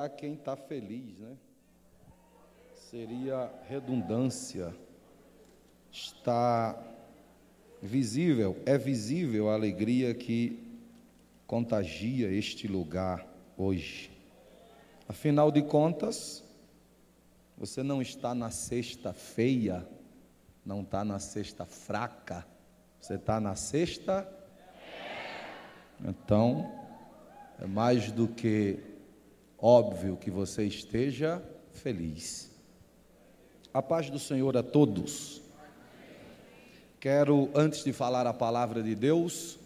a quem está feliz, né? Seria redundância. Está visível, é visível a alegria que contagia este lugar hoje. Afinal de contas, você não está na sexta feia, não está na sexta fraca, você está na sexta. Então, é mais do que óbvio que você esteja feliz. A paz do Senhor a todos. Quero, antes de falar a palavra de Deus,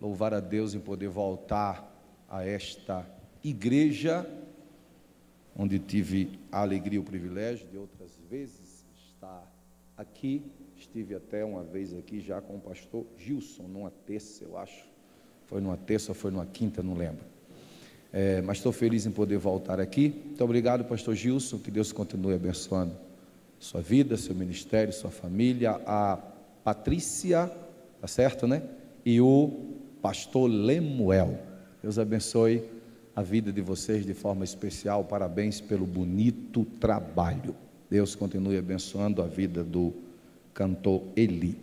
louvar a Deus em poder voltar a esta igreja, onde tive a alegria e o privilégio de outras vezes estar aqui. Estive até uma vez aqui já com o pastor Gilson, numa terça, eu acho. Foi numa terça ou foi numa quinta, não lembro. É, mas estou feliz em poder voltar aqui. Muito obrigado, pastor Gilson. Que Deus continue abençoando sua vida, seu ministério, sua família. A Patrícia, tá certo, né? E o pastor Lemuel. Deus abençoe a vida de vocês de forma especial. Parabéns pelo bonito trabalho. Deus continue abençoando a vida do cantor Eli.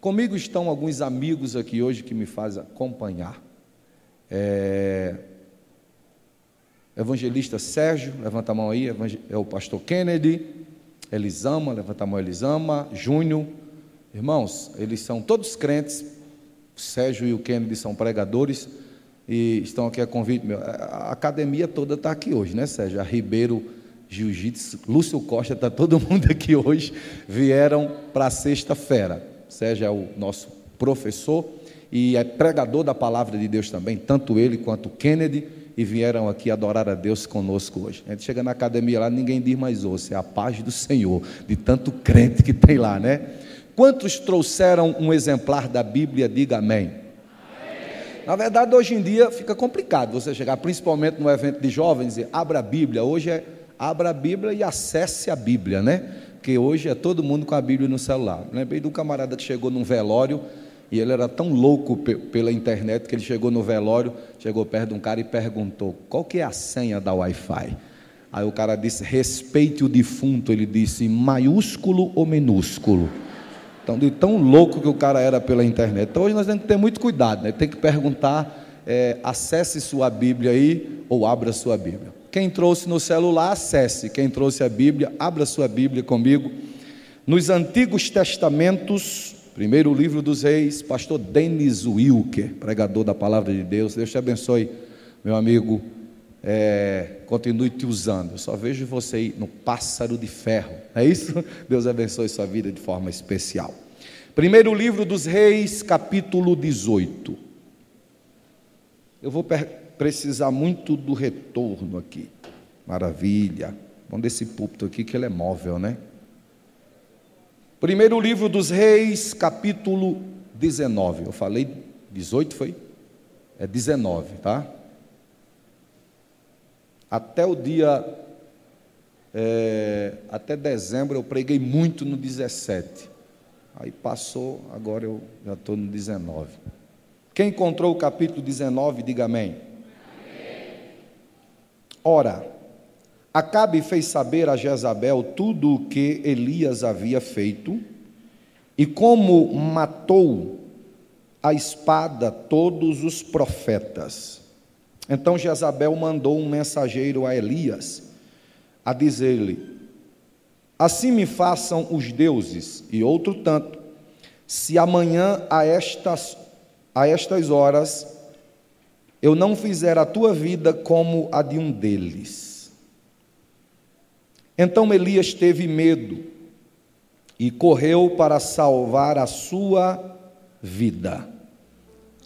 Comigo estão alguns amigos aqui hoje que me fazem acompanhar. É, Evangelista Sérgio, levanta a mão aí, é o pastor Kennedy, Elisama, levanta a mão Elisama, Júnior. Irmãos, eles são todos crentes, o Sérgio e o Kennedy são pregadores e estão aqui a convite meu. A academia toda está aqui hoje, né, Sérgio? A Ribeiro Jiu-Jitsu, Lúcio Costa, está todo mundo aqui hoje, vieram para sexta-feira. Sérgio é o nosso professor e é pregador da palavra de Deus também, tanto ele quanto o Kennedy e vieram aqui adorar a Deus conosco hoje. A gente chega na academia lá, ninguém diz mais osso, é a paz do Senhor, de tanto crente que tem lá, né? Quantos trouxeram um exemplar da Bíblia? Diga amém. Na verdade, hoje em dia fica complicado você chegar, principalmente no evento de jovens, e abra a Bíblia. Hoje é abra a Bíblia e acesse a Bíblia, né? Porque hoje é todo mundo com a Bíblia no celular. Lembrei de um camarada que chegou num velório e ele era tão louco pela internet que ele chegou no velório, chegou perto de um cara e perguntou: qual que é a senha da Wi-Fi? Aí o cara disse: respeite o defunto. Ele disse: maiúsculo ou minúsculo? Então, de tão louco que o cara era pela internet. Então, hoje nós temos que ter muito cuidado, né? tem que perguntar: é, acesse sua Bíblia aí ou abra sua Bíblia. Quem trouxe no celular, acesse. Quem trouxe a Bíblia, abra sua Bíblia comigo. Nos Antigos Testamentos, Primeiro livro dos reis, pastor Denis Wilker, pregador da palavra de Deus. Deus te abençoe, meu amigo. É, continue te usando. Eu só vejo você aí no pássaro de ferro. É isso? Deus abençoe sua vida de forma especial. Primeiro livro dos reis, capítulo 18. Eu vou precisar muito do retorno aqui. Maravilha. Vamos desse púlpito aqui que ele é móvel, né? Primeiro livro dos Reis, capítulo 19. Eu falei 18 foi? É 19, tá? Até o dia é, até dezembro eu preguei muito no 17. Aí passou, agora eu já estou no 19. Quem encontrou o capítulo 19, diga amém. amém. Ora, Acabe fez saber a Jezabel tudo o que Elias havia feito e como matou a espada todos os profetas. Então Jezabel mandou um mensageiro a Elias a dizer-lhe: Assim me façam os deuses, e outro tanto, se amanhã a estas, a estas horas eu não fizer a tua vida como a de um deles. Então Elias teve medo e correu para salvar a sua vida.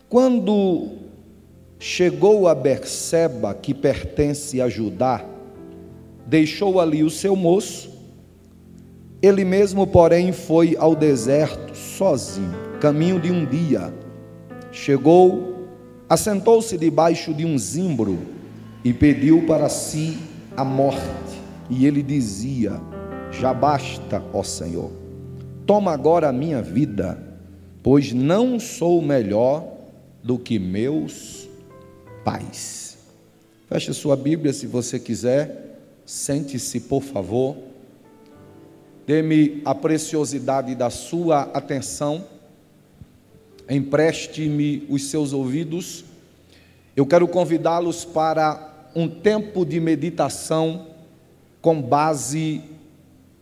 Quando chegou a Berseba, que pertence a Judá, deixou ali o seu moço. Ele mesmo, porém, foi ao deserto sozinho, caminho de um dia. Chegou, assentou-se debaixo de um zimbro e pediu para si a morte. E ele dizia: Já basta, ó Senhor, toma agora a minha vida, pois não sou melhor do que meus pais. Feche sua Bíblia se você quiser. Sente-se, por favor. Dê-me a preciosidade da sua atenção. Empreste-me os seus ouvidos. Eu quero convidá-los para um tempo de meditação com base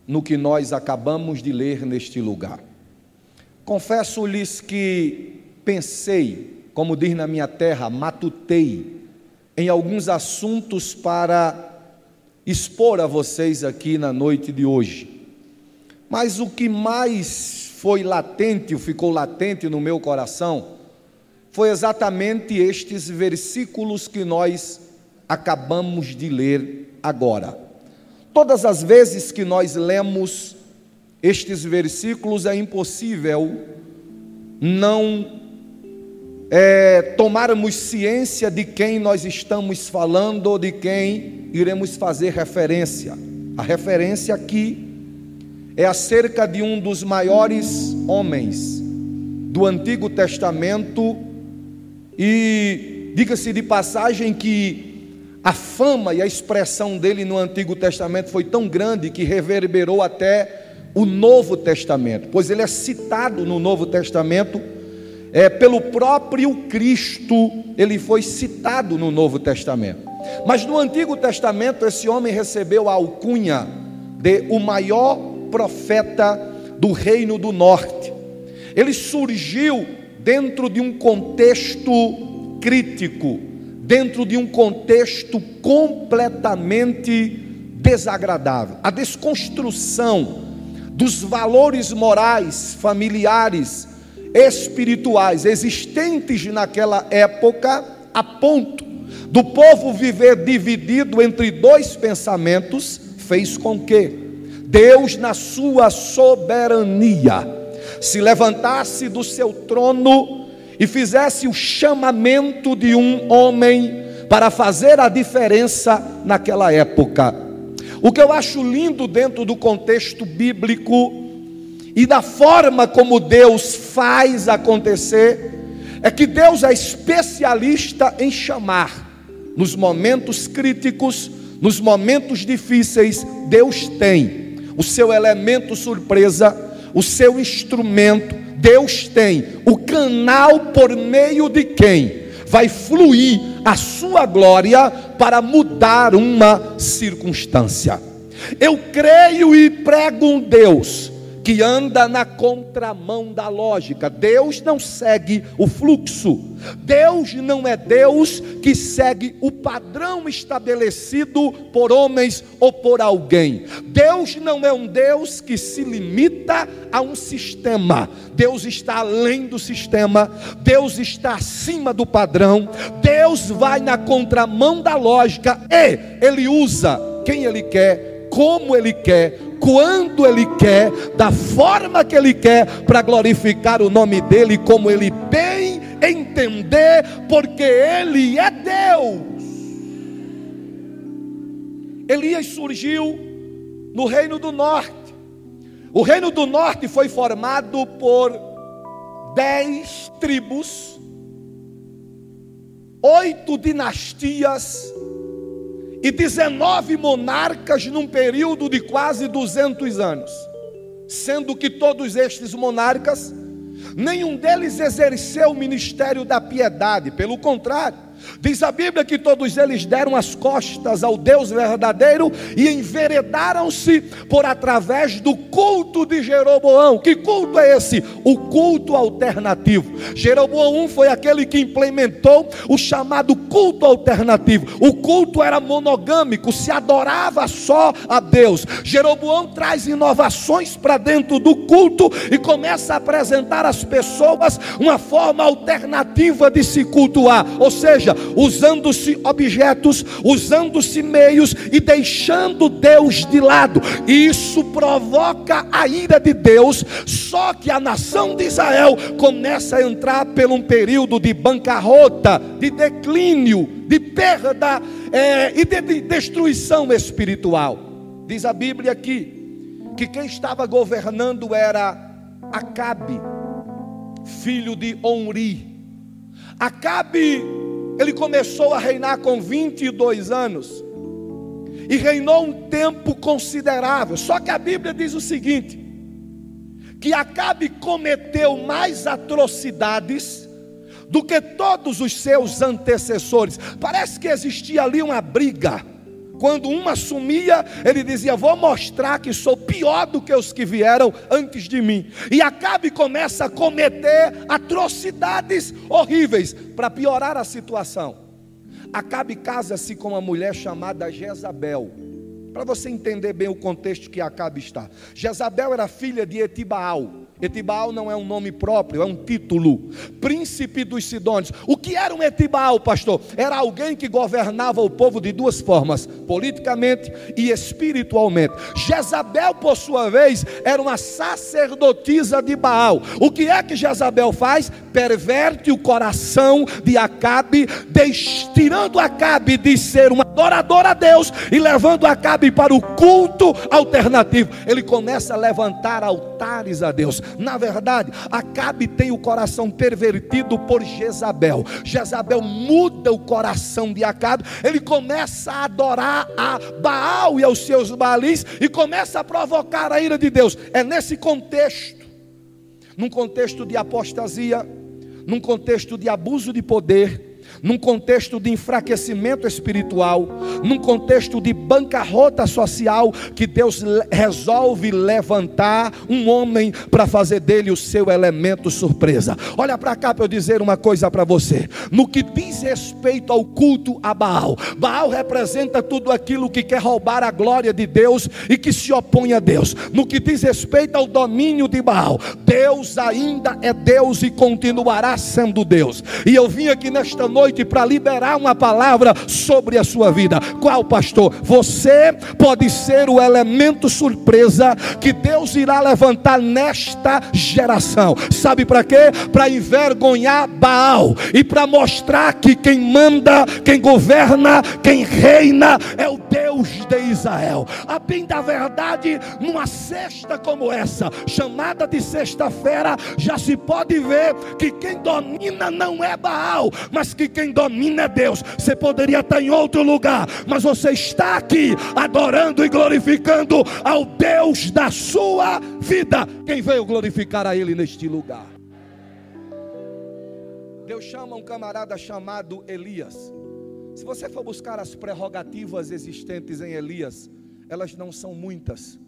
no que nós acabamos de ler neste lugar. Confesso-lhes que pensei, como diz na minha terra, matutei em alguns assuntos para expor a vocês aqui na noite de hoje. Mas o que mais foi latente, ficou latente no meu coração, foi exatamente estes versículos que nós acabamos de ler agora. Todas as vezes que nós lemos estes versículos, é impossível não é, tomarmos ciência de quem nós estamos falando de quem iremos fazer referência. A referência aqui é acerca de um dos maiores homens do Antigo Testamento e diga-se de passagem que a fama e a expressão dele no Antigo Testamento foi tão grande que reverberou até o Novo Testamento, pois ele é citado no Novo Testamento é, pelo próprio Cristo, ele foi citado no Novo Testamento. Mas no Antigo Testamento, esse homem recebeu a alcunha de o maior profeta do Reino do Norte. Ele surgiu dentro de um contexto crítico, dentro de um contexto completamente desagradável. A desconstrução dos valores morais, familiares, espirituais existentes naquela época, a ponto do povo viver dividido entre dois pensamentos, fez com que Deus, na sua soberania, se levantasse do seu trono e fizesse o chamamento de um homem para fazer a diferença naquela época. O que eu acho lindo dentro do contexto bíblico e da forma como Deus faz acontecer, é que Deus é especialista em chamar, nos momentos críticos, nos momentos difíceis, Deus tem o seu elemento surpresa, o seu instrumento, Deus tem o canal por meio de quem vai fluir a sua glória para mudar uma circunstância. Eu creio e prego um Deus que anda na contramão da lógica. Deus não segue o fluxo. Deus não é Deus que segue o padrão estabelecido por homens ou por alguém. Deus não é um Deus que se limita a um sistema. Deus está além do sistema. Deus está acima do padrão. Deus vai na contramão da lógica e ele usa quem ele quer, como ele quer, quando Ele quer, da forma que Ele quer, para glorificar o nome dEle como Ele bem entender, porque Ele é Deus. Elias surgiu no Reino do Norte. O Reino do Norte foi formado por dez tribos, oito dinastias e 19 monarcas num período de quase 200 anos, sendo que todos estes monarcas, nenhum deles exerceu o ministério da piedade, pelo contrário, Diz a Bíblia que todos eles deram as costas ao Deus verdadeiro e enveredaram-se por através do culto de Jeroboão. Que culto é esse? O culto alternativo. Jeroboão foi aquele que implementou o chamado culto alternativo. O culto era monogâmico, se adorava só a Deus. Jeroboão traz inovações para dentro do culto e começa a apresentar às pessoas uma forma alternativa de se cultuar, ou seja, usando-se objetos, usando-se meios e deixando Deus de lado. Isso provoca a ira de Deus. Só que a nação de Israel começa a entrar por um período de bancarrota, de declínio, de perda é, e de, de destruição espiritual. Diz a Bíblia aqui que quem estava governando era Acabe, filho de Onri. Acabe Ele começou a reinar com 22 anos e reinou um tempo considerável. Só que a Bíblia diz o seguinte: que Acabe cometeu mais atrocidades do que todos os seus antecessores. Parece que existia ali uma briga. Quando um assumia, ele dizia: Vou mostrar que sou pior do que os que vieram antes de mim. E Acabe começa a cometer atrocidades horríveis para piorar a situação. Acabe casa-se com uma mulher chamada Jezabel. Para você entender bem o contexto que Acabe está. Jezabel era filha de Etibaal. Etibaal não é um nome próprio, é um título. Príncipe dos Sidônios. O que era um Etibaal, pastor? Era alguém que governava o povo de duas formas: politicamente e espiritualmente. Jezabel, por sua vez, era uma sacerdotisa de Baal. O que é que Jezabel faz? Perverte o coração de Acabe, tirando Acabe de ser um adorador a Deus e levando Acabe para o culto alternativo. Ele começa a levantar altares a Deus. Na verdade, Acabe tem o coração pervertido por Jezabel. Jezabel muda o coração de Acabe. Ele começa a adorar a Baal e aos seus Baalis e começa a provocar a ira de Deus. É nesse contexto, num contexto de apostasia, num contexto de abuso de poder, num contexto de enfraquecimento espiritual, num contexto de bancarrota social, que Deus resolve levantar um homem para fazer dele o seu elemento surpresa. Olha para cá para eu dizer uma coisa para você. No que diz respeito ao culto a Baal, Baal representa tudo aquilo que quer roubar a glória de Deus e que se opõe a Deus. No que diz respeito ao domínio de Baal, Deus ainda é Deus e continuará sendo Deus. E eu vim aqui nesta noite noite para liberar uma palavra sobre a sua vida. Qual, pastor? Você pode ser o elemento surpresa que Deus irá levantar nesta geração. Sabe para quê? Para envergonhar Baal e para mostrar que quem manda, quem governa, quem reina é o Deus de Israel. A bem da verdade, numa sexta como essa, chamada de sexta-feira, já se pode ver que quem domina não é Baal, mas que quem domina é Deus. Você poderia estar em outro lugar, mas você está aqui adorando e glorificando ao Deus da sua vida. Quem veio glorificar a Ele neste lugar? Deus chama um camarada chamado Elias. Se você for buscar as prerrogativas existentes em Elias, elas não são muitas.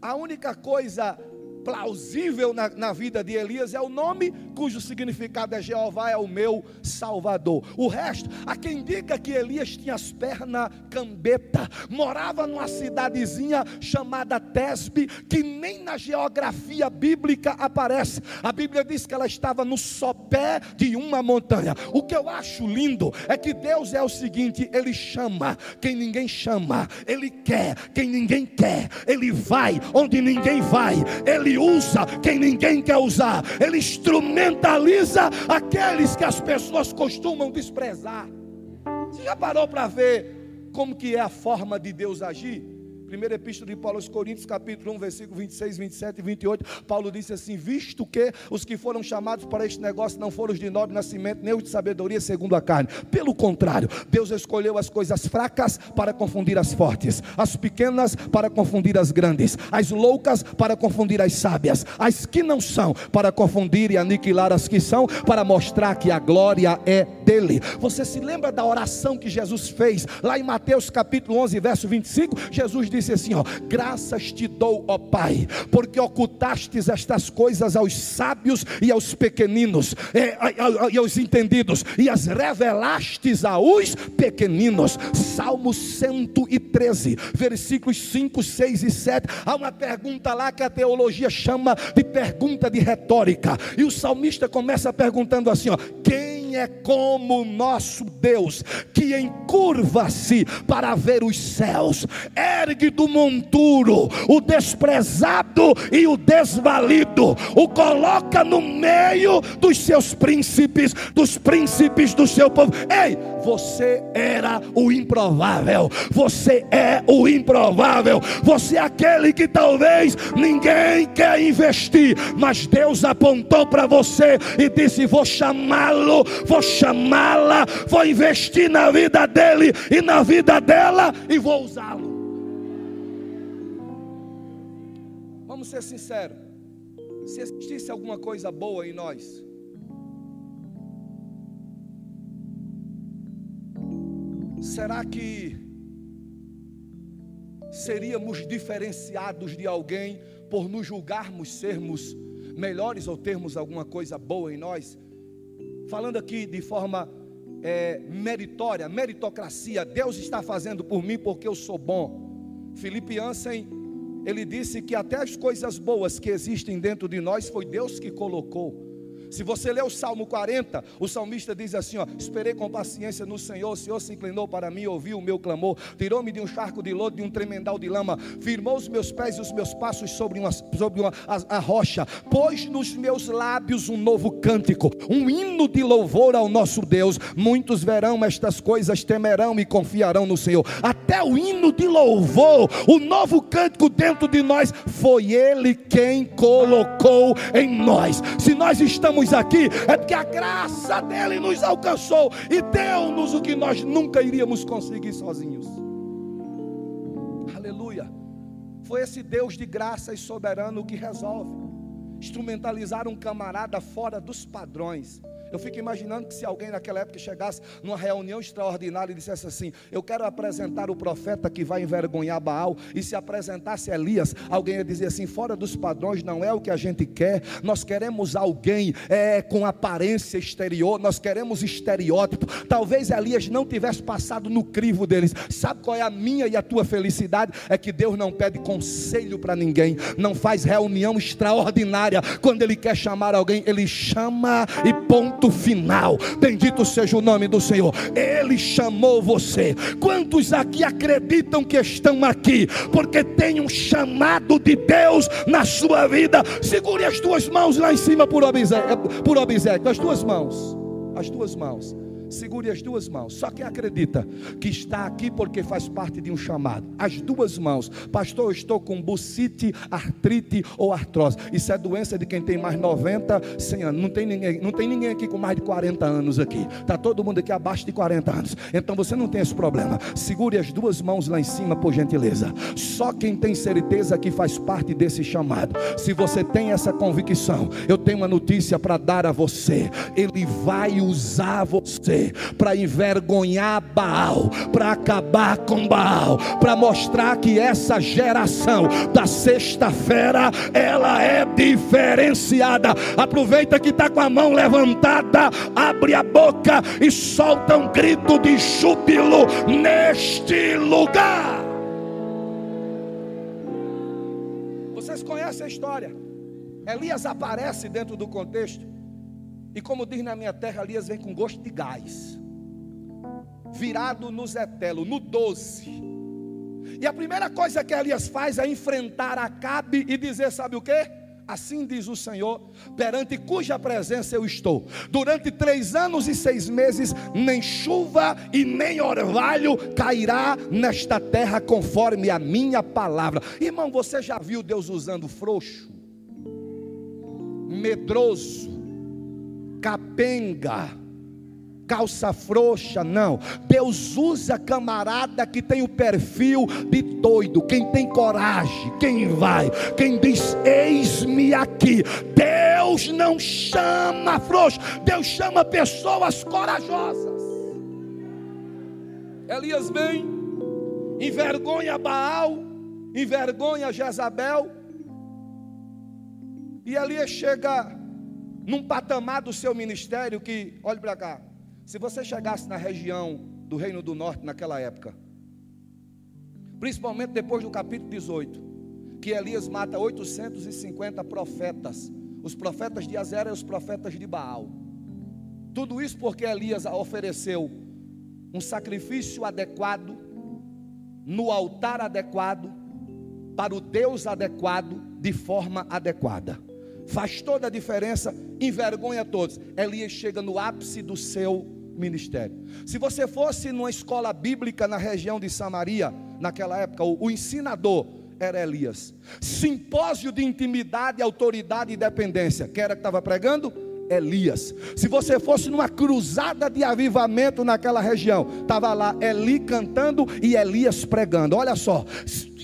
A única coisa plausível na, na, vida de Elias é o nome cujo significado é Jeová é o meu Salvador. O resto, há quem diga que Elias tinha as pernas cambeta, morava numa cidadezinha chamada Tesbe, que nem na geografia bíblica aparece. A Bíblia diz que ela estava no sopé de uma montanha. O que eu acho lindo é que Deus é o seguinte: Ele chama quem ninguém chama, Ele quer quem ninguém quer, Ele vai onde ninguém vai, Ele usa quem ninguém quer usar, ele instrumentaliza aqueles que as pessoas costumam desprezar. Você já parou para ver como que é a forma de Deus agir? Primeira epístola de Paulo aos Coríntios, capítulo 1, versículo 26, 27 e 28, Paulo disse assim: Visto que os que foram chamados para este negócio não foram os de nobre nascimento, nem os de sabedoria segundo a carne. Pelo contrário, Deus escolheu as coisas fracas para confundir as fortes, as pequenas para confundir as grandes, as loucas para confundir as sábias, as que não são para confundir e aniquilar as que são, para mostrar que a glória é dele. Você se lembra da oração que Jesus fez lá em Mateus capítulo 11, verso 25? Jesus disse disse assim: ó, graças te dou, ó Pai, porque ocultastes estas coisas aos sábios e aos pequeninos, e, aos entendidos, e as revelastes aos pequeninos. Salmo 113, versículos 5, 6 e 7. Há uma pergunta lá que a teologia chama de pergunta de retórica, e o salmista começa perguntando assim: ó, quem é como o nosso Deus, que encurva-se para ver os céus, ergue do monturo o desprezado e o desvalido, o coloca no meio dos seus príncipes, dos príncipes do seu povo. Ei, você era o improvável, você é o improvável, você é aquele que talvez ninguém quer investir, mas Deus apontou para você e disse: Vou chamá-lo, vou chamá-la, vou investir na vida dele e na vida dela e vou usá-lo. Vamos ser sinceros. Se existisse alguma coisa boa em nós, será que seríamos diferenciados de alguém por nos julgarmos sermos melhores ou termos alguma coisa boa em nós? Falando aqui de forma é, meritória, meritocracia, Deus está fazendo por mim porque eu sou bom. Felipe Ansem, ele disse que até as coisas boas que existem dentro de nós foi Deus que colocou. Se você ler o Salmo 40, o salmista diz assim: ó, Esperei com paciência no Senhor, o Senhor se inclinou para mim, ouviu o meu clamor, tirou-me de um charco de lodo, de um tremendal de lama, firmou os meus pés e os meus passos sobre uma, sobre uma a, a rocha, pôs nos meus lábios um novo cântico, um hino de louvor ao nosso Deus. Muitos verão estas coisas, temerão e confiarão no Senhor. Até o hino de louvor, o novo cântico dentro de nós, foi Ele quem colocou em nós. Se nós estamos aqui é porque a graça dele nos alcançou e deu-nos o que nós nunca iríamos conseguir sozinhos. Aleluia. Foi esse Deus de graça e soberano que resolve instrumentalizar um camarada fora dos padrões eu fico imaginando que se alguém naquela época chegasse numa reunião extraordinária e dissesse assim: Eu quero apresentar o profeta que vai envergonhar Baal, e se apresentasse Elias, alguém ia dizer assim: Fora dos padrões, não é o que a gente quer, nós queremos alguém é, com aparência exterior, nós queremos estereótipo. Talvez Elias não tivesse passado no crivo deles. Sabe qual é a minha e a tua felicidade? É que Deus não pede conselho para ninguém, não faz reunião extraordinária. Quando Ele quer chamar alguém, Ele chama e ponto final. Bendito seja o nome do Senhor. Ele chamou você. Quantos aqui acreditam que estão aqui? Porque tem um chamado de Deus na sua vida. Segure as duas mãos lá em cima por obséquio. Por. As duas mãos. As duas mãos. Segure as duas mãos. Só quem acredita que está aqui porque faz parte de um chamado. As duas mãos. Pastor, eu estou com bucite, artrite ou artrose. Isso é doença de quem tem mais 90, 100 anos. Não tem ninguém, não tem ninguém aqui com mais de 40 anos aqui. Está todo mundo aqui abaixo de 40 anos. Então você não tem esse problema. Segure as duas mãos lá em cima, por gentileza. Só quem tem certeza que faz parte desse chamado. Se você tem essa convicção, eu tenho uma notícia para dar a você. Ele vai usar você para envergonhar Baal, para acabar com Baal, para mostrar que essa geração da sexta-feira ela é diferenciada. Aproveita que está com a mão levantada, abre a boca e solta um grito de júbilo neste lugar. Vocês conhecem a história? Elias aparece dentro do contexto e como diz na minha terra, Elias vem com gosto de gás. Virado no Zetelo, no 12. E a primeira coisa que Elias faz é enfrentar Acabe e dizer: sabe o que? Assim diz o Senhor, perante cuja presença eu estou. Durante três anos e seis meses, nem chuva e nem orvalho cairá nesta terra, conforme a minha palavra. Irmão, você já viu Deus usando frouxo, medroso, capenga, calça frouxa, não. Deus usa camarada que tem o perfil de doido, quem tem coragem, quem vai, quem diz: Eis-me aqui. Deus não chama frouxo, Deus chama pessoas corajosas. Elias vem, envergonha Baal, envergonha Jezabel, e Elias chega num patamar do seu ministério que, olhe para cá, se você chegasse na região do Reino do Norte naquela época, principalmente depois do capítulo 18, que Elias mata 850 profetas, os profetas de Azera e os profetas de Baal. Tudo isso porque Elias ofereceu um sacrifício adequado, no altar adequado, para o Deus adequado, de forma adequada faz toda a diferença, envergonha todos. Elias chega no ápice do seu ministério. Se você fosse numa escola bíblica na região de Samaria, naquela época, o, o ensinador era Elias. Simpósio de intimidade, autoridade e dependência. Quem era que estava pregando? Elias. Se você fosse numa cruzada de avivamento naquela região, estava lá Eli cantando e Elias pregando. Olha só,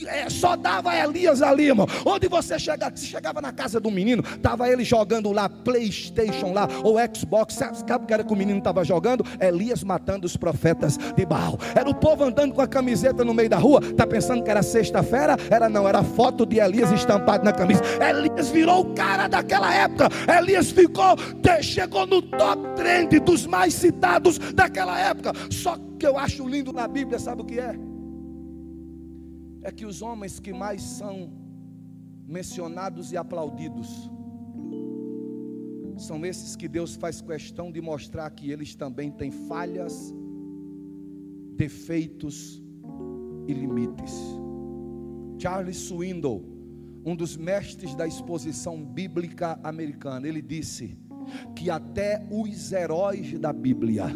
é, só dava Elias ali, irmão. Onde você chegava, se chegava na casa do menino, estava ele jogando lá PlayStation lá, ou Xbox, sabe, o que era que o menino estava jogando? Elias matando os profetas de Baal. Era o povo andando com a camiseta no meio da rua, tá pensando que era sexta-feira? Era não, era foto de Elias estampado na camisa. Elias virou o cara daquela época. Elias ficou, chegou no top trend dos mais citados daquela época. Só que eu acho lindo na Bíblia, sabe o que é? É que os homens que mais são mencionados e aplaudidos são esses que Deus faz questão de mostrar que eles também têm falhas, defeitos e limites. Charles Swindoll, um dos mestres da exposição bíblica americana, ele disse que até os heróis da Bíblia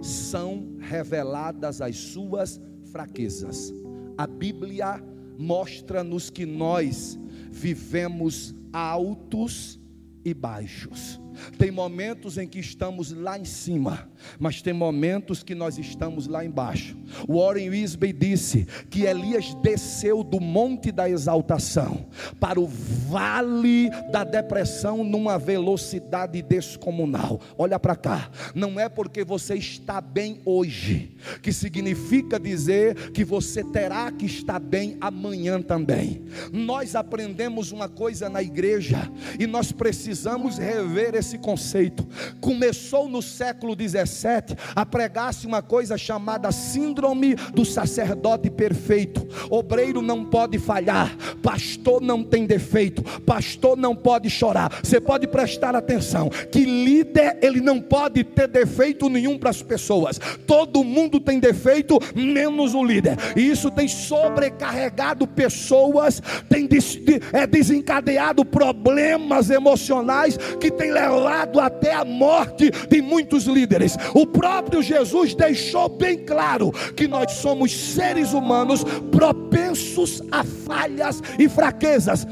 são reveladas as suas fraquezas a Bíblia mostra-nos que nós vivemos altos e baixos. Tem momentos em que estamos lá em cima, mas tem momentos que nós estamos lá embaixo. Warren Wisby disse que Elias desceu do monte da exaltação para o vale da depressão numa velocidade descomunal. Olha para cá, não é porque você está bem hoje que significa dizer que você terá que estar bem amanhã também. Nós aprendemos uma coisa na igreja e nós precisamos rever esse esse conceito. Começou no século 17 a pregar-se uma coisa chamada síndrome do sacerdote perfeito. Obreiro não pode falhar, pastor não tem defeito, pastor não pode chorar. Você pode prestar atenção que líder ele não pode ter defeito nenhum para as pessoas. Todo mundo tem defeito menos o líder. E isso tem sobrecarregado pessoas, tem des, é desencadeado problemas emocionais que tem levado levado até a morte de muitos líderes. O próprio Jesus deixou bem claro que nós somos seres humanos propensos a falhas e fraquezas.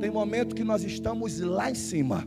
Tem momento que nós estamos lá em cima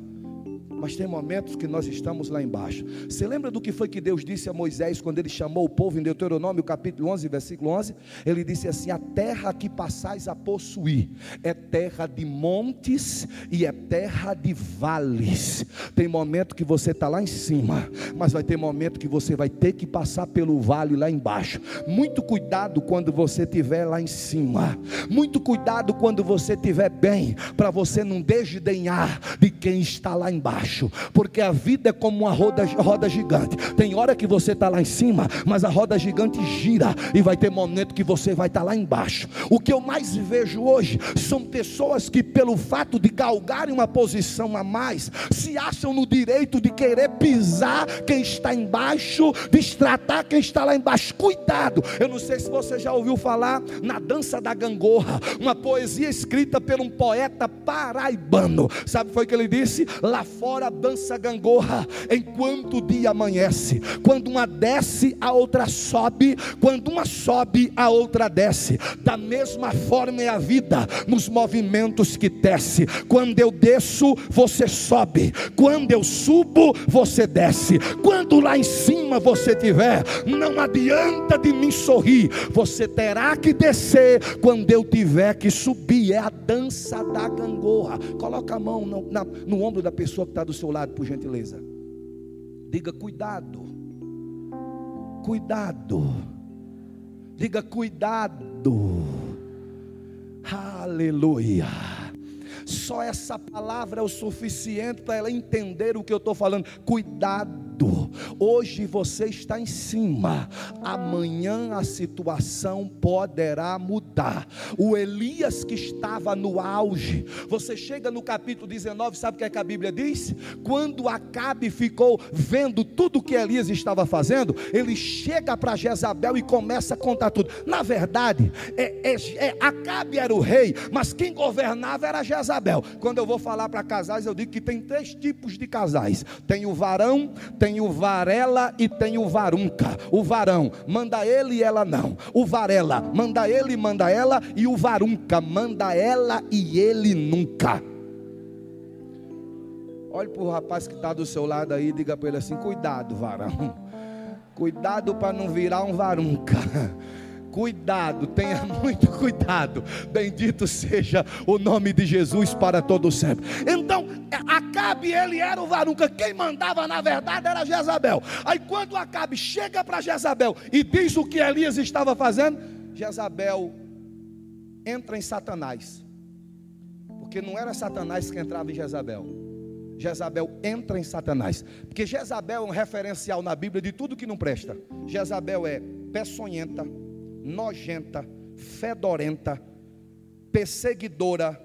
mas tem momentos que nós estamos lá embaixo. Você lembra do que foi que Deus disse a Moisés quando ele chamou o povo em Deuteronômio capítulo 11, versículo 11? Ele disse assim: A terra que passais a possuir é terra de montes e é terra de vales. Tem momento que você está lá em cima, mas vai ter momento que você vai ter que passar pelo vale lá embaixo. Muito cuidado quando você estiver lá em cima. Muito cuidado quando você estiver bem, para você não desdenhar de quem está lá embaixo baixo, porque a vida é como uma roda, roda gigante. Tem hora que você está lá em cima, mas a roda gigante gira e vai ter momento que você vai estar tá lá embaixo. O que eu mais vejo hoje são pessoas que, pelo fato de galgarem uma posição a mais, se acham no direito de querer pisar quem está embaixo, destratar quem está lá embaixo. Cuidado! Eu não sei se você já ouviu falar na dança da gangorra, uma poesia escrita por um poeta paraibano. Sabe foi que ele disse? Lá fora fora dança gangorra enquanto o dia amanhece. Quando uma desce, a outra sobe. Quando uma sobe, a outra desce. Da mesma forma é a vida nos movimentos que desce. Quando eu desço, você sobe. Quando eu subo, você desce. Quando lá em cima você tiver, não adianta de mim sorrir. Você terá que descer quando eu tiver que subir. É a dança da gangorra. Coloca a mão no, na, no ombro da pessoa que está do seu lado, por gentileza. Diga cuidado. Cuidado. Diga cuidado. Aleluia. Só essa palavra é o suficiente para ela entender o que eu estou falando. Cuidado Hoje você está em cima, amanhã a situação poderá mudar. O Elias que estava no auge, você chega no capítulo 19, sabe o que, é que a Bíblia diz? Quando Acabe ficou vendo tudo que Elias estava fazendo, ele chega para Jezabel e começa a contar tudo. Na verdade, é, é, é, Acabe era o rei, mas quem governava era Jezabel. Quando eu vou falar para casais, eu digo que tem três tipos de casais: tem o varão, tem o varela e tem o varunca. O varão manda ele e ela não. O varela manda ele e manda ela. E o varunca manda ela e ele nunca. Olhe para o rapaz que está do seu lado aí e diga para ele assim: cuidado, varão. Cuidado para não virar um varunca. Cuidado, tenha muito cuidado. Bendito seja o nome de Jesus para todo sempre. Então, Acabe, ele era o varunca. Quem mandava na verdade era Jezabel. Aí quando Acabe chega para Jezabel e diz o que Elias estava fazendo, Jezabel entra em Satanás. Porque não era Satanás que entrava em Jezabel. Jezabel entra em Satanás. Porque Jezabel é um referencial na Bíblia de tudo que não presta. Jezabel é peçonhenta, nojenta, fedorenta, perseguidora,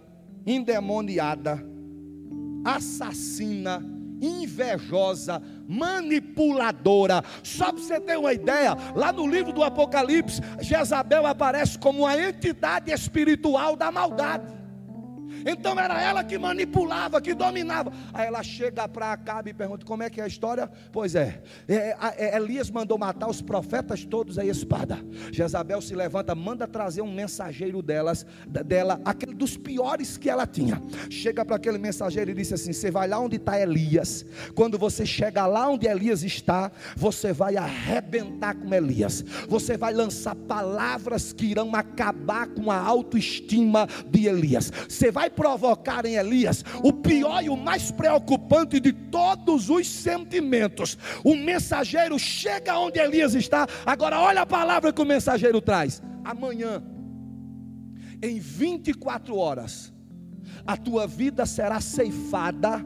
endemoniada, assassina, invejosa, manipuladora. Só para você ter uma ideia, lá no livro do Apocalipse, Jezabel aparece como uma entidade espiritual da maldade. Então era ela que manipulava, que dominava. Aí ela chega para Acabe e pergunta: como é que é a história? Pois é, é, é, Elias mandou matar os profetas todos a espada. Jezabel se levanta, manda trazer um mensageiro delas, dela, aquele dos piores que ela tinha. Chega para aquele mensageiro e disse assim: Você vai lá onde está Elias. Quando você chega lá onde Elias está, você vai arrebentar com Elias. Você vai lançar palavras que irão acabar com a autoestima de Elias. Você vai provocar em Elias o pior e o mais preocupante de todos os sentimentos. O mensageiro chega onde Elias está. Agora, olha a palavra que o mensageiro traz: amanhã, em 24 horas, a tua vida será ceifada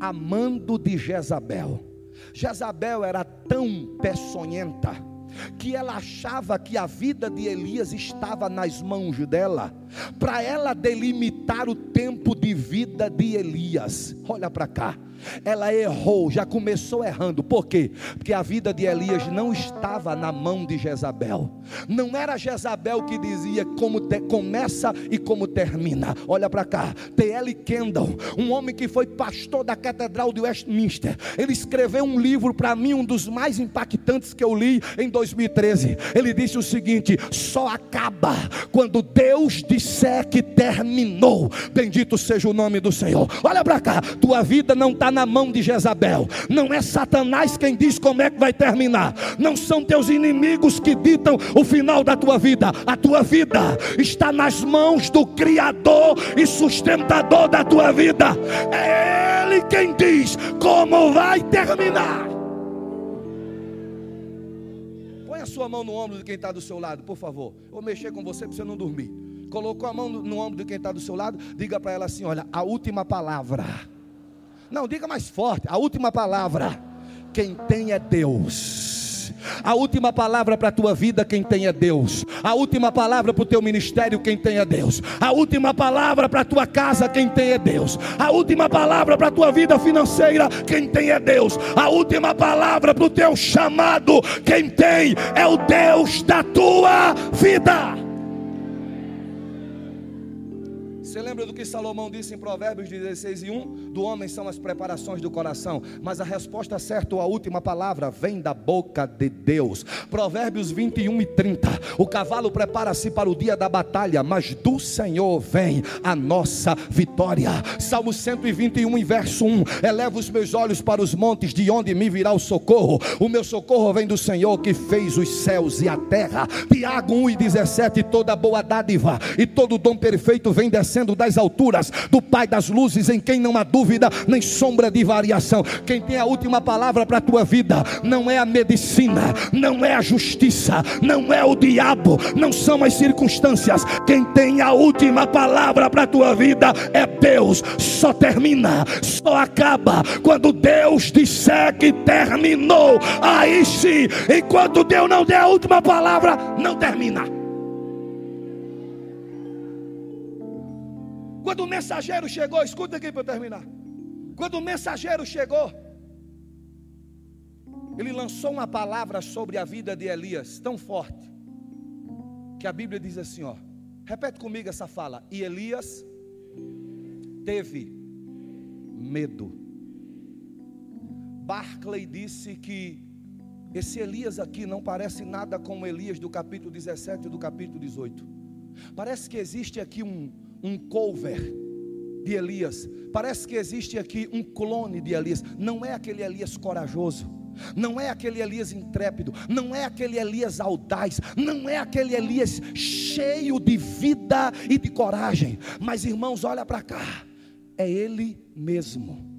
a mando de Jezabel. Jezabel era tão peçonhenta que ela achava que a vida de Elias estava nas mãos dela, para ela delimitar o tempo de vida de Elias. Olha para cá ela errou, já começou errando. Por quê? Porque a vida de Elias não estava na mão de Jezabel. Não era Jezabel que dizia como te, começa e como termina. Olha para cá. T.L. Kendall, um homem que foi pastor da Catedral de Westminster. Ele escreveu um livro para mim, um dos mais impactantes que eu li em 2013. Ele disse o seguinte: só acaba quando Deus disser que terminou. Bendito seja o nome do Senhor. Olha para cá. Tua vida não está na mão de Jezabel. Não é Satanás quem diz como é que vai terminar. Não são teus inimigos que ditam o final da tua vida. A tua vida está nas mãos do Criador e sustentador da tua vida. É Ele quem diz como vai terminar. Põe a sua mão no ombro de quem está do seu lado, por favor. vou mexer com você para você não dormir. Colocou a mão no ombro de quem está do seu lado, diga para ela assim: olha, a última palavra não, diga mais forte. A última palavra. Quem tem é Deus. A última palavra para a tua vida, quem tem é Deus. A última palavra para o teu ministério, quem tem é Deus. A última palavra para a tua casa, quem tem é Deus. A última palavra para a tua vida financeira, quem tem é Deus. A última palavra para o teu chamado, quem tem é o Deus da tua vida. Você lembra do que Salomão disse em Provérbios 16 e 1? Do homem são as preparações do coração, mas a resposta certa, ou a última palavra, vem da boca de Deus. Provérbios 21 e 30. O cavalo prepara-se para o dia da batalha, mas do Senhor vem a nossa vitória. Salmo 121 e verso 1. Eleva os meus olhos para os montes, de onde me virá o socorro. O meu socorro vem do Senhor que fez os céus e a terra. Tiago 1 e 17. Toda boa dádiva e todo dom perfeito vem descendo descendo das alturas, do Pai das luzes, em quem não há dúvida nem sombra de variação. Quem tem a última palavra para a tua vida não é a medicina, não é a justiça, não é o diabo, não são as circunstâncias. Quem tem a última palavra para a tua vida é Deus. Só termina, só acaba quando Deus disser que terminou. Aí sim, enquanto Deus não der a última palavra, não termina. Quando o mensageiro chegou, escuta aqui para terminar. Quando o mensageiro chegou, ele lançou uma palavra sobre a vida de Elias tão forte que a Bíblia diz assim, ó. Repete comigo essa fala. E Elias teve medo. Barclay disse que esse Elias aqui não parece nada com Elias do capítulo 17 e do capítulo 18. Parece que existe aqui um, um cover de Elias. Parece que existe aqui um clone de Elias. Não é aquele Elias corajoso. Não é aquele Elias intrépido, não é aquele Elias audaz, não é aquele Elias cheio de vida e de coragem. Mas irmãos, olha para cá. É ele mesmo.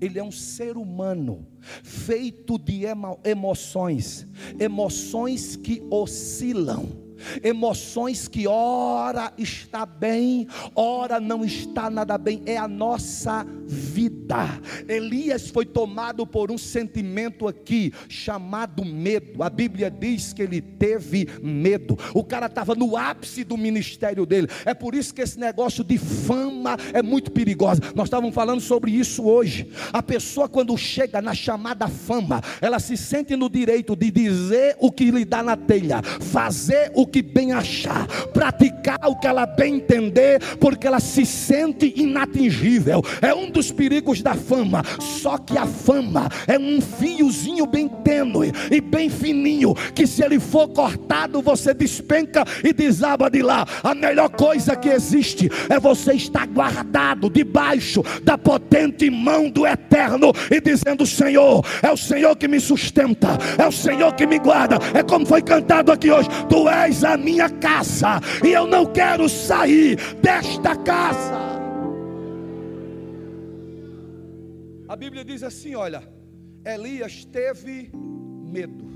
Ele é um ser humano feito de emoções, emoções que oscilam emoções que ora está bem, ora não está nada bem, é a nossa vida. Elias foi tomado por um sentimento aqui chamado medo. A Bíblia diz que ele teve medo. O cara estava no ápice do ministério dele. É por isso que esse negócio de fama é muito perigoso. Nós estávamos falando sobre isso hoje. A pessoa quando chega na chamada fama, ela se sente no direito de dizer o que lhe dá na telha, fazer o que bem achar, praticar o que ela bem entender, porque ela se sente inatingível. É um dos perigos da fama. Só que a fama é um fiozinho bem tênue e bem fininho, que se ele for cortado, você despenca e desaba de lá. A melhor coisa que existe é você estar guardado debaixo da potente mão do eterno e dizendo: Senhor, é o Senhor que me sustenta, é o Senhor que me guarda. É como foi cantado aqui hoje: Tu és a minha casa, e eu não quero sair desta casa. A Bíblia diz assim: olha, Elias teve medo.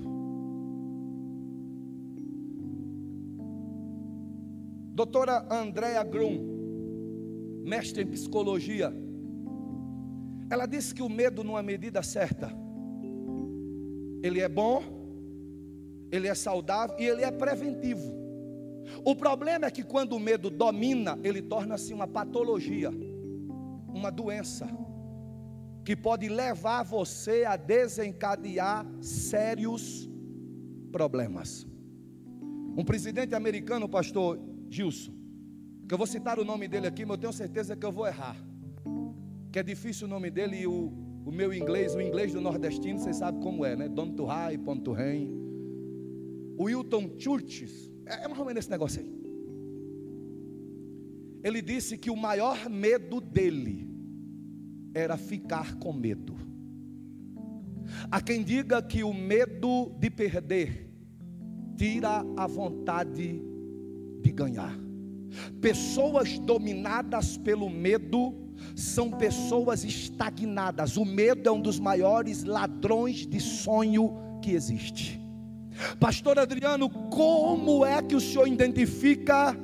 Doutora Andrea Grum, mestre em psicologia, ela disse que o medo, numa medida certa, ele é bom ele é saudável e ele é preventivo. O problema é que quando o medo domina, ele torna-se uma patologia, uma doença, que pode levar você a desencadear sérios problemas. Um presidente americano, pastor Gilson, que eu vou citar o nome dele aqui, mas eu tenho certeza que eu vou errar, que é difícil o nome dele e o, o meu inglês, o inglês do nordestino, vocês sabem como é, né? Don't to high, ponto to rain. Wilton Churches, é, é mais ou menos esse negócio aí. Ele disse que o maior medo dele era ficar com medo. Há quem diga que o medo de perder tira a vontade de ganhar. Pessoas dominadas pelo medo são pessoas estagnadas. O medo é um dos maiores ladrões de sonho que existe. Pastor Adriano, como é que o senhor identifica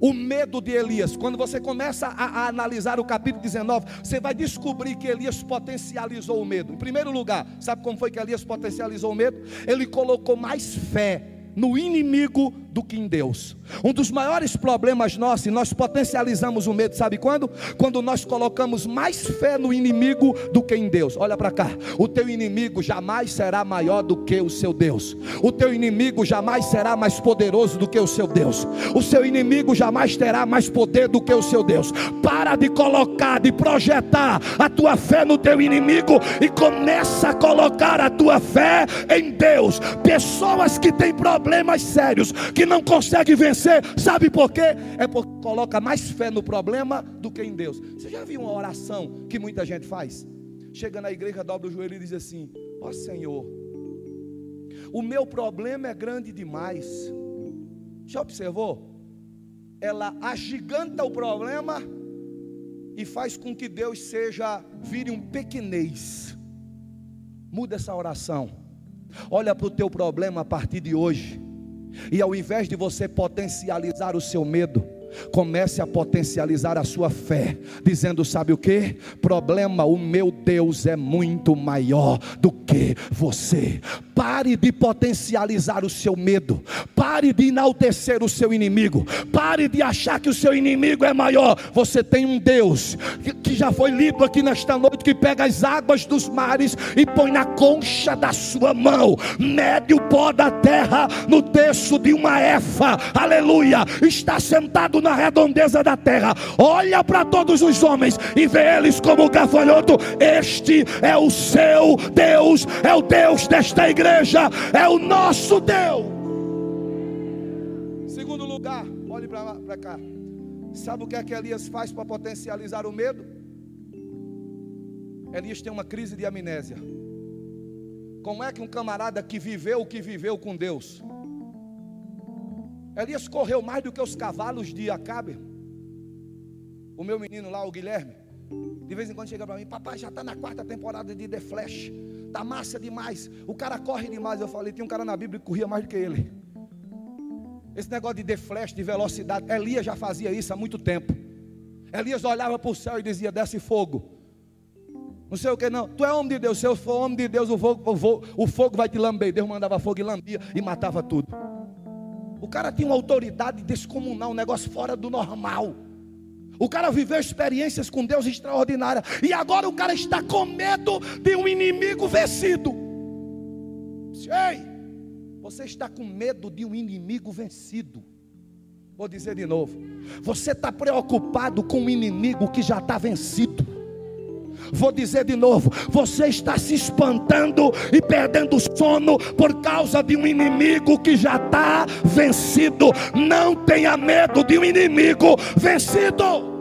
o medo de Elias? Quando você começa a, a, analisar o capítulo 19, você vai descobrir que Elias potencializou o medo. Em primeiro lugar, sabe como foi que Elias potencializou o medo? Ele colocou mais fé no inimigo do que em Deus. Um dos maiores problemas nossos, e nós potencializamos o medo, sabe quando? Quando nós colocamos mais fé no inimigo do que em Deus. Olha para cá, o teu inimigo jamais será maior do que o seu Deus. O teu inimigo jamais será mais poderoso do que o seu Deus. O seu inimigo jamais terá mais poder do que o seu Deus. Para de colocar, de projetar a tua fé no teu inimigo e começa a colocar a tua fé em Deus. Pessoas que têm problemas sérios, que não consegue vencer, sabe por quê? É porque coloca mais fé no problema do que em Deus. Você já viu uma oração que muita gente faz? Chega na igreja, dobra o joelho e diz assim: Ó oh, Senhor, o meu problema é grande demais. Já observou? Ela agiganta o problema e faz com que Deus seja, vire um pequenez. Muda essa oração. Olha para o teu problema a partir de hoje e ao invés de você potencializar o seu medo, comece a potencializar a sua fé, dizendo: sabe o que? Problema, o meu Deus é muito maior do que você. Pare de potencializar o seu medo, pare de enaltecer o seu inimigo, pare de achar que o seu inimigo é maior. Você tem um Deus que já foi lido aqui nesta noite, que pega as águas dos mares e põe na concha da sua mão, mede o pó da terra no terço de uma efa, aleluia. Está sentado na redondeza da terra, olha para todos os homens e vê eles como gafanhoto. Este é o seu Deus, é o Deus desta igreja igreja é o nosso Deus. Segundo lugar, olhe para cá. Sabe o que é que Elias faz para potencializar o medo? Elias tem uma crise de amnésia. Como é que um camarada que viveu o que viveu com Deus? Elias correu mais do que os cavalos de Acabe. O meu menino lá, o Guilherme, de vez em quando chega para mim, papai já está na quarta temporada de The Flash, tá massa demais, o cara corre demais. Eu falei, tem um cara na Bíblia que corria mais do que ele. Esse negócio de Flash, de velocidade, Elias já fazia isso há muito tempo. Elias olhava para o céu e dizia: desce fogo. Não sei o que não. Tu é homem de Deus. Se eu for homem de Deus, o fogo, o fogo vai te lamber. Deus mandava fogo e lambia e matava tudo. O cara tinha uma autoridade descomunal, um negócio fora do normal. O cara viveu experiências com Deus extraordinárias. E agora o cara está com medo de um inimigo vencido. Ei, você está com medo de um inimigo vencido. Vou dizer de novo. Você está preocupado com um inimigo que já está vencido. Vou dizer de novo: você está se espantando e perdendo sono por causa de um inimigo que já está vencido. Não tenha medo de um inimigo vencido.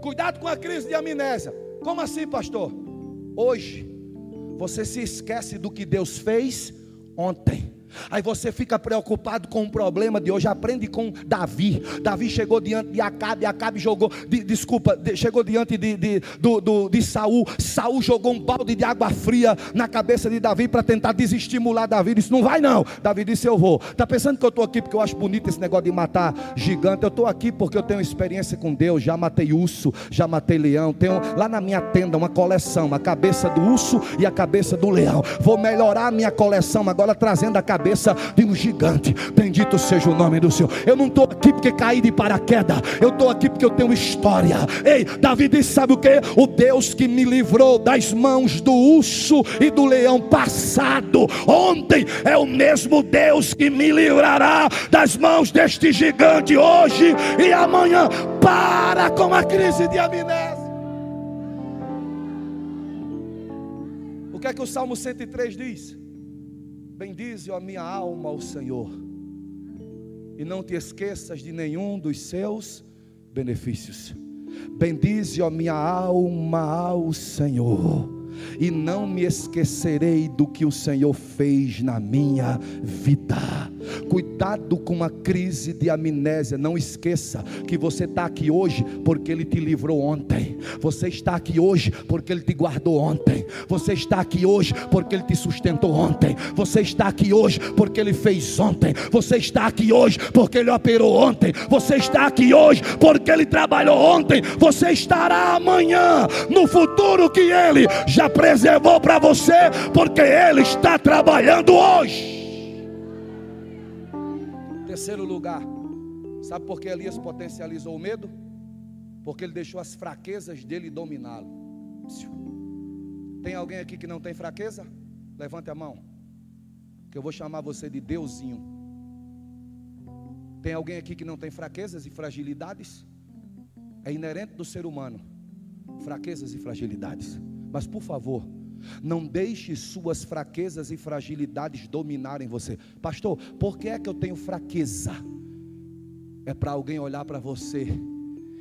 Cuidado com a crise de amnésia. Como assim, pastor? Hoje, você se esquece do que Deus fez ontem. Aí você fica preocupado com o problema de hoje. Aprende com Davi. Davi chegou diante de Acabe, Acabe jogou, de, desculpa, de, chegou diante de, de, do, do, de Saul. Saul jogou um balde de água fria na cabeça de Davi para tentar desestimular Davi. Disse: Não vai não. Davi disse: Eu vou. Está pensando que eu estou aqui porque eu acho bonito esse negócio de matar gigante? Eu estou aqui porque eu tenho experiência com Deus. Já matei urso, já matei leão. Tenho lá na minha tenda uma coleção: a cabeça do urso e a cabeça do leão. Vou melhorar a minha coleção agora trazendo a cabeça cabeça de um gigante. Bendito seja o nome do Senhor. Eu não estou aqui porque caí de paraquedas. Eu estou aqui porque eu tenho história. Ei, Davi disse: sabe o que? O Deus que me livrou das mãos do urso e do leão passado ontem é o mesmo Deus que me livrará das mãos deste gigante hoje e amanhã. Para com a crise de amnésia. O que é que o Salmo 103 diz? Bendize a minha alma ao Senhor, e não te esqueças de nenhum dos seus benefícios. Bendize a minha alma ao Senhor e não me esquecerei do que o Senhor fez na minha vida. Cuidado com uma crise de amnésia. Não esqueça que você está aqui hoje porque Ele te livrou ontem. Você está aqui hoje porque Ele te guardou ontem. Você está aqui hoje porque Ele te sustentou ontem. Você está aqui hoje porque Ele fez ontem. Você está aqui hoje porque Ele operou ontem. Você está aqui hoje porque Ele trabalhou ontem. Você estará amanhã no futuro que Ele já preservou para você, porque Ele está trabalhando hoje. Terceiro lugar, sabe por que Elias potencializou o medo? Porque ele deixou as fraquezas dele dominá-lo. Tem alguém aqui que não tem fraqueza? Levante a mão, que eu vou chamar você de Deusinho. Tem alguém aqui que não tem fraquezas e fragilidades? É inerente do ser humano, fraquezas e fragilidades. Mas por favor, não deixe suas fraquezas e fragilidades dominarem você. Pastor, por que é que eu tenho fraqueza? É para alguém olhar para você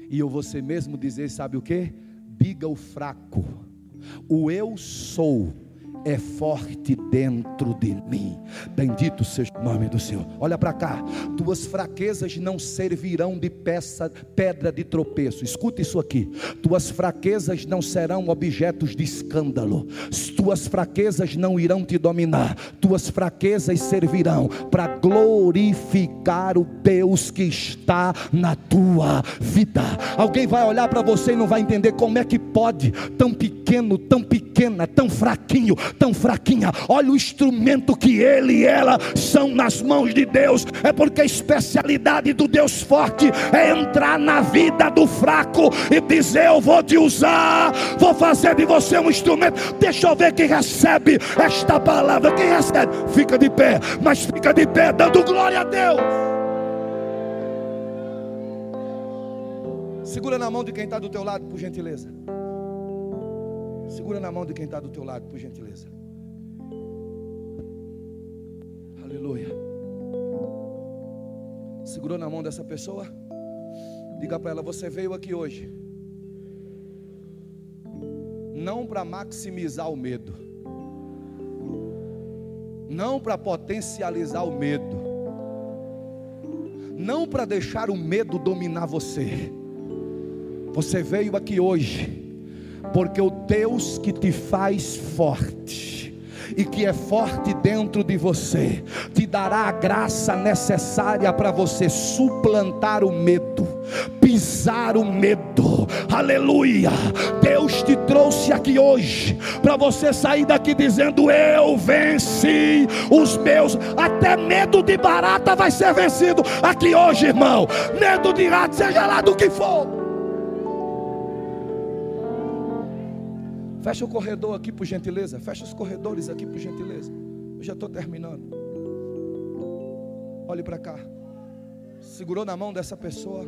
e eu você mesmo dizer, sabe o que? Diga o fraco. O eu sou é forte dentro de mim. Bendito seja nome do Senhor. Olha para cá. Tuas fraquezas não servirão de peça, pedra de tropeço. Escuta isso aqui. Tuas fraquezas não serão objetos de escândalo. Tuas fraquezas não irão te dominar. Tuas fraquezas servirão para glorificar o Deus que está na tua vida. Alguém vai olhar para você e não vai entender como é que pode, tão pequeno, tão pequena, tão fraquinho, tão fraquinha. Olha o instrumento que ele e ela são nas mãos de Deus. É porque a especialidade do Deus forte é entrar na vida do fraco e dizer: Eu vou te usar, vou fazer de você um instrumento. Deixa eu ver quem recebe esta palavra. Quem recebe, fica de pé, mas fica de pé, dando glória a Deus. Segura na mão de quem está do teu lado, por gentileza. Segura na mão de quem está do teu lado, por gentileza. Aleluia. Segurou na mão dessa pessoa? Diga para ela: Você veio aqui hoje, não para maximizar o medo, não para potencializar o medo, não para deixar o medo dominar você. Você veio aqui hoje, porque o Deus que te faz forte, e que é forte dentro de você, te dará a graça necessária para você suplantar o medo, pisar o medo. Aleluia! Deus te trouxe aqui hoje para você sair daqui dizendo: Eu venci os meus, até medo de barata vai ser vencido aqui hoje, irmão. Medo de rato, seja lá do que for. Fecha o corredor aqui, por gentileza. Fecha os corredores aqui, por gentileza. Eu já estou terminando. Olhe para cá. Segurou na mão dessa pessoa.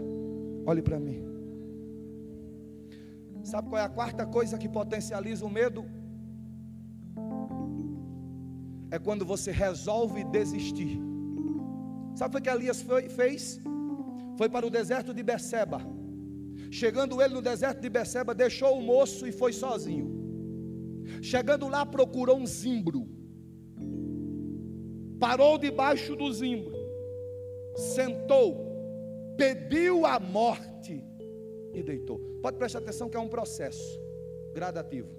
Olhe para mim. Sabe qual é a quarta coisa que potencializa o medo? É quando você resolve desistir. Sabe o que Elias foi, fez? Foi para o deserto de Beceba. Chegando ele no deserto de Beceba, deixou o moço e foi sozinho. Chegando lá, procurou um zimbro. Parou debaixo do zimbro. Sentou. Pediu a morte e deitou. Pode prestar atenção que é um processo gradativo.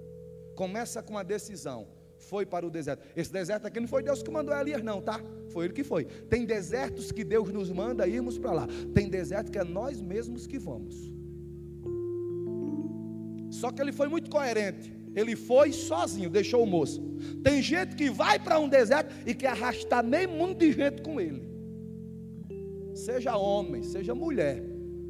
Começa com uma decisão. Foi para o deserto. Esse deserto aqui não foi Deus que mandou Elias, não, tá? Foi ele que foi. Tem desertos que Deus nos manda irmos para lá. Tem deserto que é nós mesmos que vamos. Só que ele foi muito coerente. Ele foi sozinho, deixou o moço. Tem gente que vai para um deserto e quer arrastar meio mundo de gente com ele. Seja homem, seja mulher.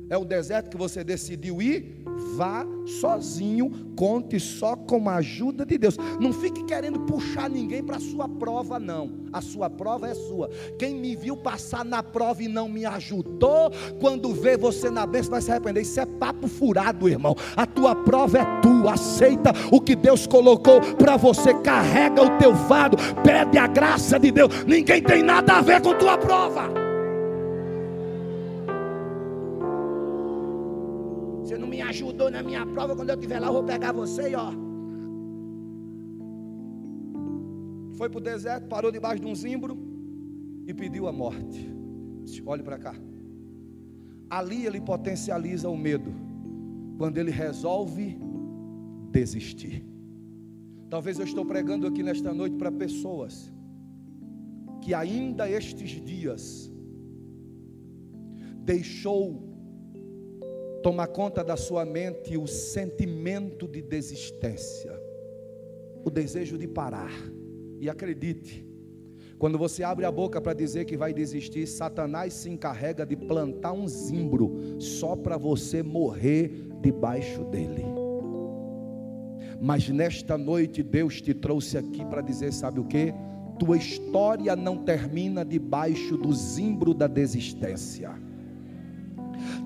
É o deserto que você decidiu ir, vá sozinho, conte só com a ajuda de Deus. Não fique querendo puxar ninguém para a sua prova, não. A sua prova é sua. Quem me viu passar na prova e não me ajudou, quando vê você na bênção, vai se arrepender. Isso é papo furado, irmão. A tua prova é tua. Aceita o que Deus colocou para você. Carrega o teu fardo. Pede a graça de Deus. Ninguém tem nada a ver com tua prova. ajudou na minha prova, quando eu estiver lá, eu vou pegar você e ó. Foi para o deserto, parou debaixo de um zimbro e pediu a morte. Olhe para cá. Ali ele potencializa o medo, quando ele resolve desistir. Talvez eu estou pregando aqui nesta noite para pessoas que ainda estes dias deixou tomar conta da sua mente o sentimento de desistência, o desejo de parar. E acredite, quando você abre a boca para dizer que vai desistir, Satanás se encarrega de plantar um zimbro só para você morrer debaixo dele. Mas nesta noite Deus te trouxe aqui para dizer, sabe o que? Tua história não termina debaixo do zimbro da desistência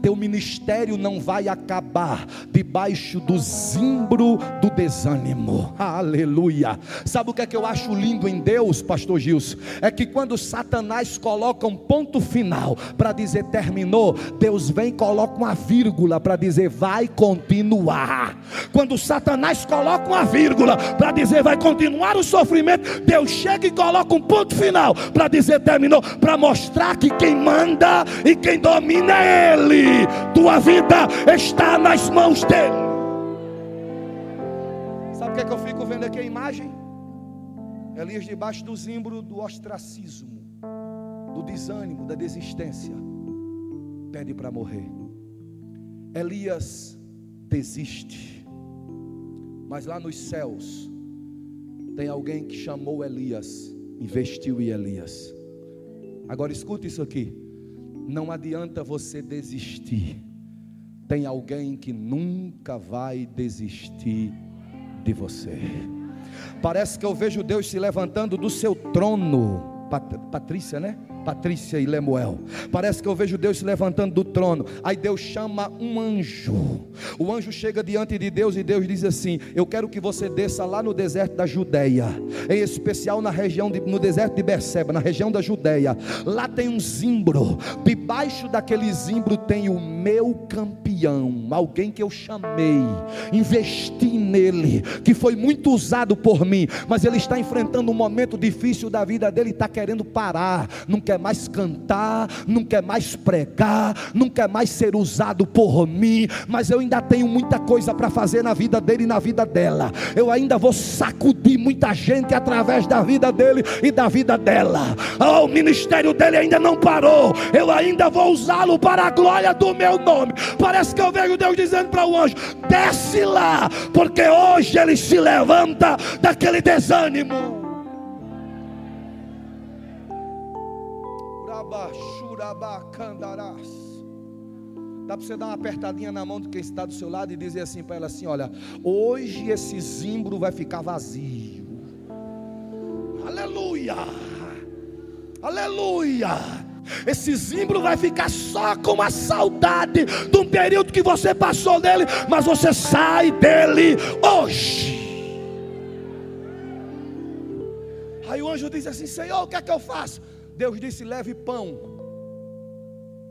teu ministério não vai acabar debaixo do zimbro do desânimo. Aleluia. Sabe o que é que eu acho lindo em Deus, pastor Gilson? É que quando Satanás coloca um ponto final para dizer terminou, Deus vem e coloca uma vírgula para dizer vai continuar. Quando Satanás coloca uma vírgula para dizer vai continuar o sofrimento, Deus chega e coloca um ponto final para dizer terminou, para mostrar que quem manda e quem domina é Ele tua vida está nas mãos dele. Sabe o que, é que eu fico vendo aqui a imagem? Elias debaixo do zimbro do ostracismo, do desânimo, da desistência, pede para morrer. Elias desiste, mas lá nos céus tem alguém que chamou Elias, investiu em Elias. Agora escute isso aqui. Não adianta você desistir. Tem alguém que nunca vai desistir de você. Parece que eu vejo Deus se levantando do seu trono. Pat Patrícia, né? Patrícia e Lemuel. Parece que eu vejo Deus se levantando do trono. Aí Deus chama um anjo. O anjo chega diante de Deus e Deus diz assim: Eu quero que você desça lá no deserto da Judéia, em especial na região de, no deserto de Berseba, na região da Judéia. Lá tem um zimbro. Debaixo daquele zimbro tem o meu campeão, alguém que eu chamei, investi nele, que foi muito usado por mim, mas ele está enfrentando um momento difícil da vida dele, está querendo parar, não quer mais cantar, não quer mais pregar, não quer mais ser usado por mim, mas eu ainda tenho muita coisa para fazer na vida dele e na vida dela. Eu ainda vou sacudir muita gente através da vida dele e da vida dela. Oh, o ministério dele ainda não parou. Eu ainda vou usá-lo para a glória do meu nome. Parece que eu vejo Deus dizendo para o anjo: desce lá, porque hoje ele se levanta daquele desânimo. Dá para você dar uma apertadinha na mão de quem está do seu lado e dizer assim para ela assim: olha, hoje esse zimbro vai ficar vazio. Aleluia! Aleluia! Esse zimbro vai ficar só com a saudade de um período que você passou nele, mas você sai dele hoje. Aí o anjo diz assim: Senhor, o que é que eu faço? Deus disse: leve pão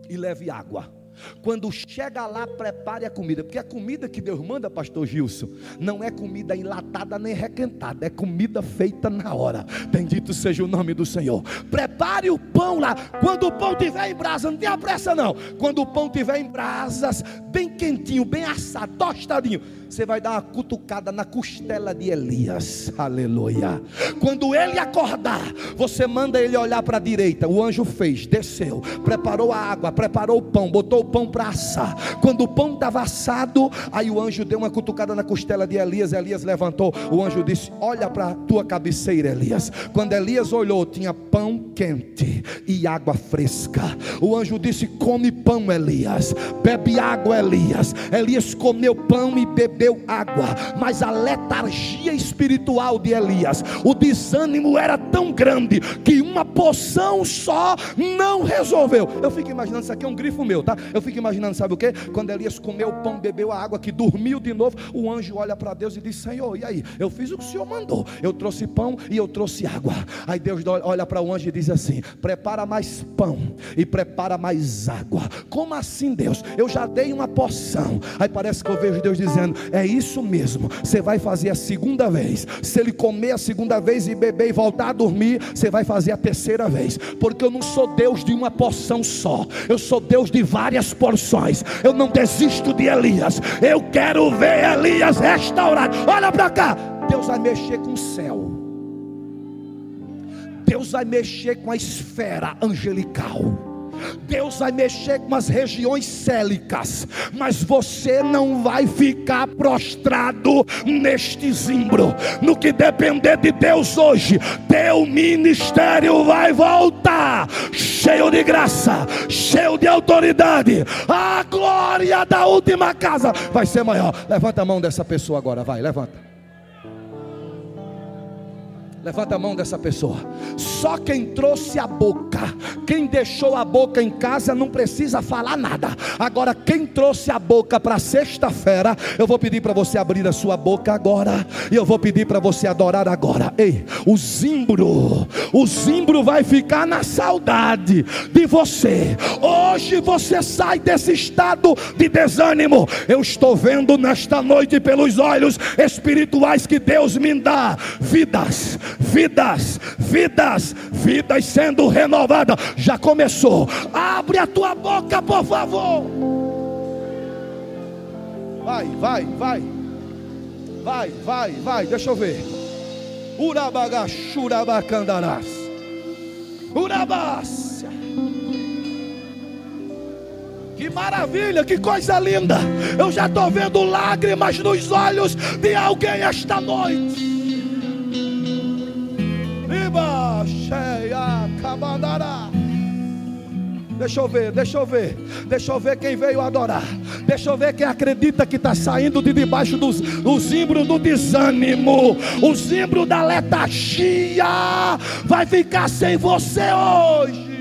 e leve água. Quando chega lá, prepare a comida, porque a comida que Deus manda, pastor Gilson, não é comida enlatada nem requentada, é comida feita na hora. Bendito seja o nome do Senhor. Prepare o pão lá. Quando o pão tiver em brasa, não tenha pressa não. Quando o pão tiver em brasas, bem quentinho, bem assado, tostadinho, você vai dar uma cutucada na costela de Elias. Aleluia. Quando ele acordar, você manda ele olhar para a direita. O anjo fez, desceu, preparou a água, preparou o pão, botou o pão para assar. Quando o pão estava assado, aí o anjo deu uma cutucada na costela de Elias. Elias levantou. O anjo disse: Olha para a tua cabeceira, Elias. Quando Elias olhou, tinha pão quente e água fresca. O anjo disse: Come pão, Elias. Bebe água, Elias. Elias comeu pão e bebeu água. Mas a letargia espiritual de Elias, o desânimo era tão grande que uma poção só não resolveu. Eu fico imaginando, isso aqui é um grifo meu, tá? Eu fico imaginando, sabe o que? Quando Elias comeu o pão, bebeu a água, que dormiu de novo, o anjo olha para Deus e diz: Senhor, e aí? Eu fiz o que o Senhor mandou. Eu trouxe pão e eu trouxe água. Aí Deus olha para o anjo e diz assim: Prepara mais pão e prepara mais água. Como assim, Deus? Eu já dei uma porção. Aí parece que eu vejo Deus dizendo: É isso mesmo. Você vai fazer a segunda vez. Se ele comer a segunda vez e beber e voltar a dormir, você vai fazer a terceira vez. Porque eu não sou Deus de uma porção só. Eu sou Deus de várias porções. Eu não desisto de Elias. Eu quero ver Elias restaurado. Olha para cá. Deus vai mexer com o céu. Deus vai mexer com a esfera angelical. Deus vai mexer com as regiões célicas, mas você não vai ficar prostrado neste zimbro. No que depender de Deus hoje, teu ministério vai voltar cheio de graça, cheio de autoridade. A glória da última casa vai ser maior. Levanta a mão dessa pessoa agora, vai, levanta. Levanta a mão dessa pessoa. Só quem trouxe a boca, quem deixou a boca em casa não precisa falar nada. Agora, quem trouxe a boca para sexta-feira, eu vou pedir para você abrir a sua boca agora. E eu vou pedir para você adorar agora. Ei, o zimbro, o zimbro vai ficar na saudade de você. Hoje você sai desse estado de desânimo. Eu estou vendo nesta noite pelos olhos espirituais que Deus me dá vidas vidas, vidas, vidas sendo renovadas. Já começou. Abre a tua boca, por favor. Vai, vai, vai. Vai, vai, vai. Deixa eu ver. Urabagachurabacandarás. Urabácia. Que maravilha, que coisa linda. Eu já estou vendo lágrimas nos olhos de alguém esta noite. Deixa eu ver, deixa eu ver, deixa eu ver quem veio adorar. Deixa eu ver quem acredita que está saindo de debaixo do zimbro do desânimo, o zimbro da letargia. Vai ficar sem você hoje.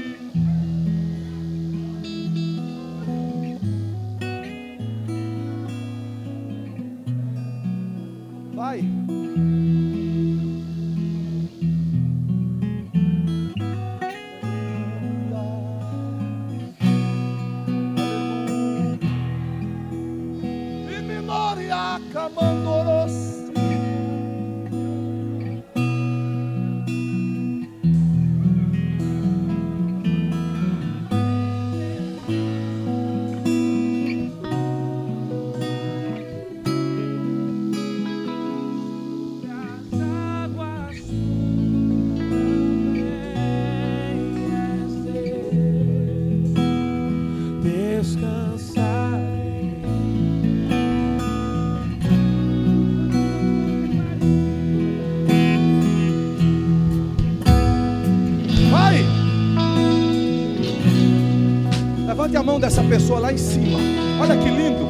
Dessa pessoa lá em cima. Olha que lindo.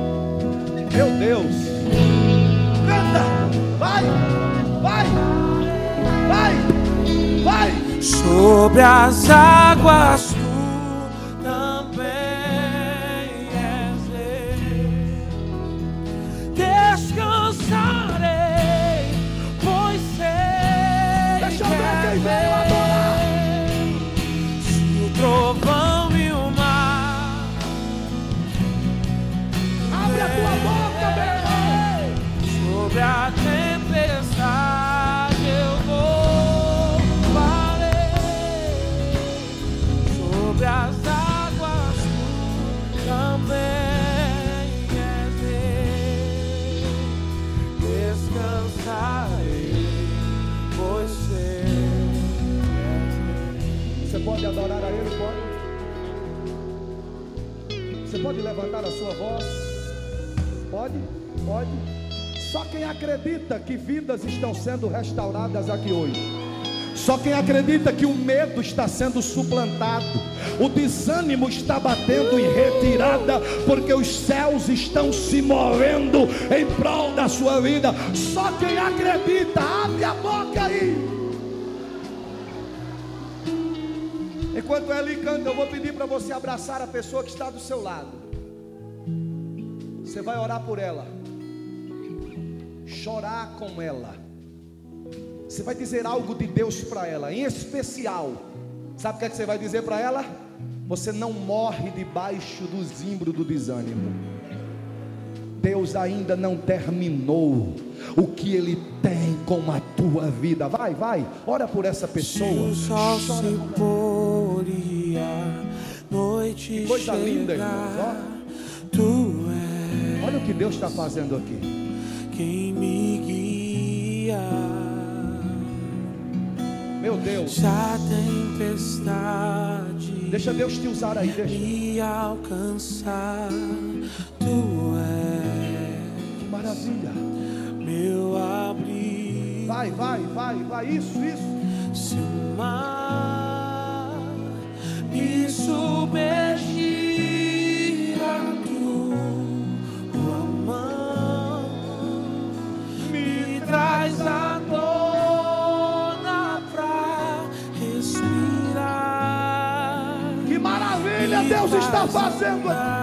Meu Deus. Canta. Vai. Vai. Vai. Vai. Sobre as águas levantar a sua voz? Pode? Pode? Só quem acredita que vidas estão sendo restauradas aqui hoje. Só quem acredita que o medo está sendo suplantado, o desânimo está batendo em retirada, porque os céus estão se movendo em prol da sua vida. Só quem acredita, abre a boca aí. Enquanto Eli canta, eu vou pedir para você abraçar a pessoa que está do seu lado. Você vai orar por ela, chorar com ela. Você vai dizer algo de Deus para ela, em especial. Sabe o que, é que você vai dizer para ela? Você não morre debaixo do zimbro do desânimo. Deus ainda não terminou o que Ele tem com a tua vida. Vai, vai, ora por essa Se pessoa. o sol se pôr e a noite Que coisa linda, chegar, tu és Olha o que Deus está fazendo aqui. quem me guia. Meu Deus, a tempestade deixa Deus te usar aí, deixa. me alcançar, tu és Que maravilha. meu abrigo. Vai, vai, vai, vai. Isso, isso. Se o mar me submergir Deus está faz fazendo